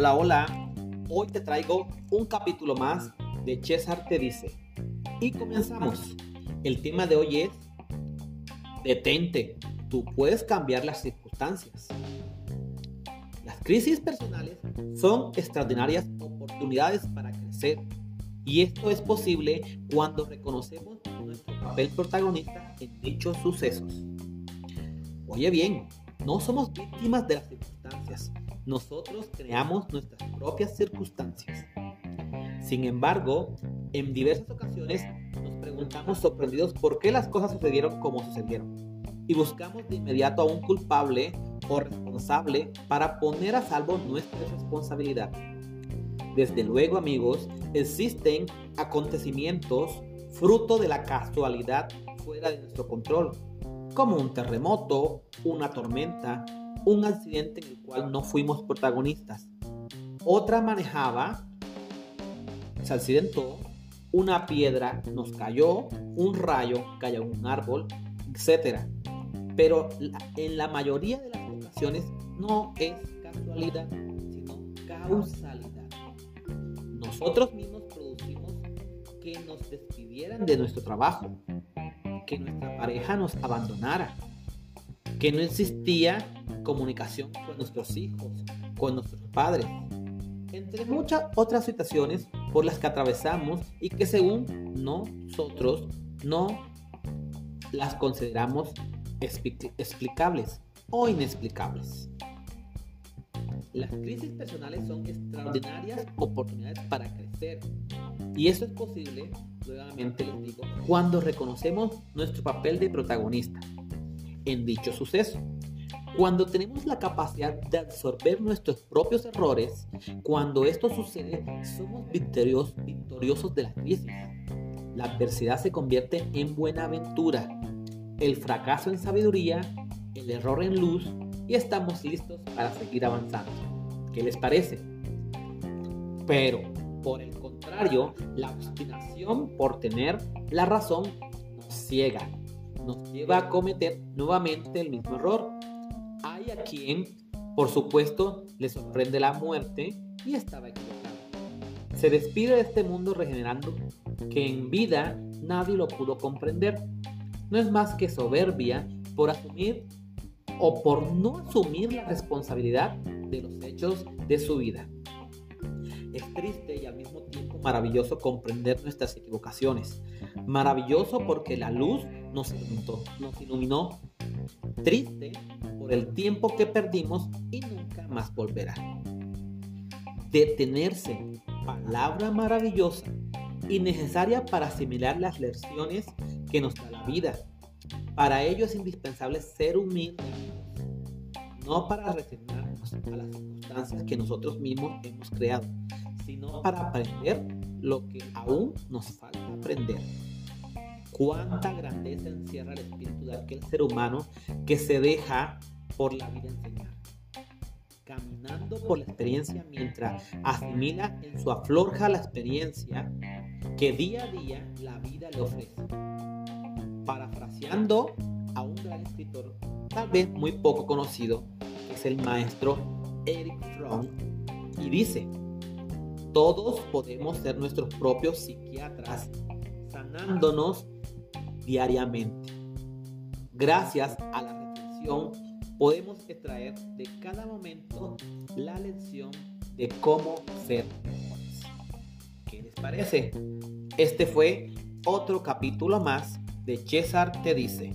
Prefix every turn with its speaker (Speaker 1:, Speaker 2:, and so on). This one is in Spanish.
Speaker 1: Hola, hola. Hoy te traigo un capítulo más de César te dice. Y comenzamos. El tema de hoy es Detente. Tú puedes cambiar las circunstancias. Las crisis personales son extraordinarias oportunidades para crecer. Y esto es posible cuando reconocemos nuestro papel protagonista en dichos sucesos. Oye bien, no somos víctimas de las circunstancias. Nosotros creamos nuestras propias circunstancias. Sin embargo, en diversas ocasiones nos preguntamos sorprendidos por qué las cosas sucedieron como sucedieron. Y buscamos de inmediato a un culpable o responsable para poner a salvo nuestra responsabilidad. Desde luego, amigos, existen acontecimientos fruto de la casualidad fuera de nuestro control, como un terremoto, una tormenta, un accidente en el cual no fuimos protagonistas. Otra manejaba, se accidentó, una piedra nos cayó, un rayo cayó en un árbol, etc. Pero en la mayoría de las ocasiones no es casualidad, sino causalidad. Nosotros mismos producimos que nos despidieran de nuestro trabajo, que nuestra pareja nos abandonara, que no existía comunicación con nuestros hijos, con nuestros padres, entre muchas otras situaciones por las que atravesamos y que según nosotros no las consideramos explicables o inexplicables. Las crisis personales son extraordinarias oportunidades para crecer. Y eso es posible, nuevamente les digo, cuando reconocemos nuestro papel de protagonista en dicho suceso. Cuando tenemos la capacidad de absorber nuestros propios errores, cuando esto sucede, somos victoriosos, de la crisis. La adversidad se convierte en buena aventura, el fracaso en sabiduría, el error en luz y estamos listos para seguir avanzando. ¿Qué les parece? Pero, por el contrario, la obstinación por tener la razón nos ciega, nos lleva a cometer nuevamente el mismo error. Hay a quien, por supuesto, le sorprende la muerte y estaba equivocado. Se despide de este mundo regenerando que en vida nadie lo pudo comprender. No es más que soberbia por asumir o por no asumir la responsabilidad de los hechos de su vida. Es triste y al mismo tiempo maravilloso comprender nuestras equivocaciones. Maravilloso porque la luz nos iluminó, nos iluminó. Triste por el tiempo que perdimos y nunca más volverá. Detenerse, palabra maravillosa y necesaria para asimilar las lecciones que nos da la vida. Para ello es indispensable ser humilde no para resignarnos a las circunstancias que nosotros mismos hemos creado, sino para aprender lo que aún nos falta aprender. Cuánta grandeza encierra el espíritu de aquel ser humano que se deja por la vida enseñar. Caminando por la experiencia mientras asimila en su aflorja la experiencia que día a día la vida le ofrece. Parafraseando a un gran escritor, tal vez muy poco conocido, es el maestro Eric Fromm, y dice, todos podemos ser nuestros propios psiquiatras, sanándonos diariamente. Gracias a la reflexión podemos extraer de cada momento la lección de cómo ser mejores. ¿Qué les parece? Este fue otro capítulo más de César Te Dice.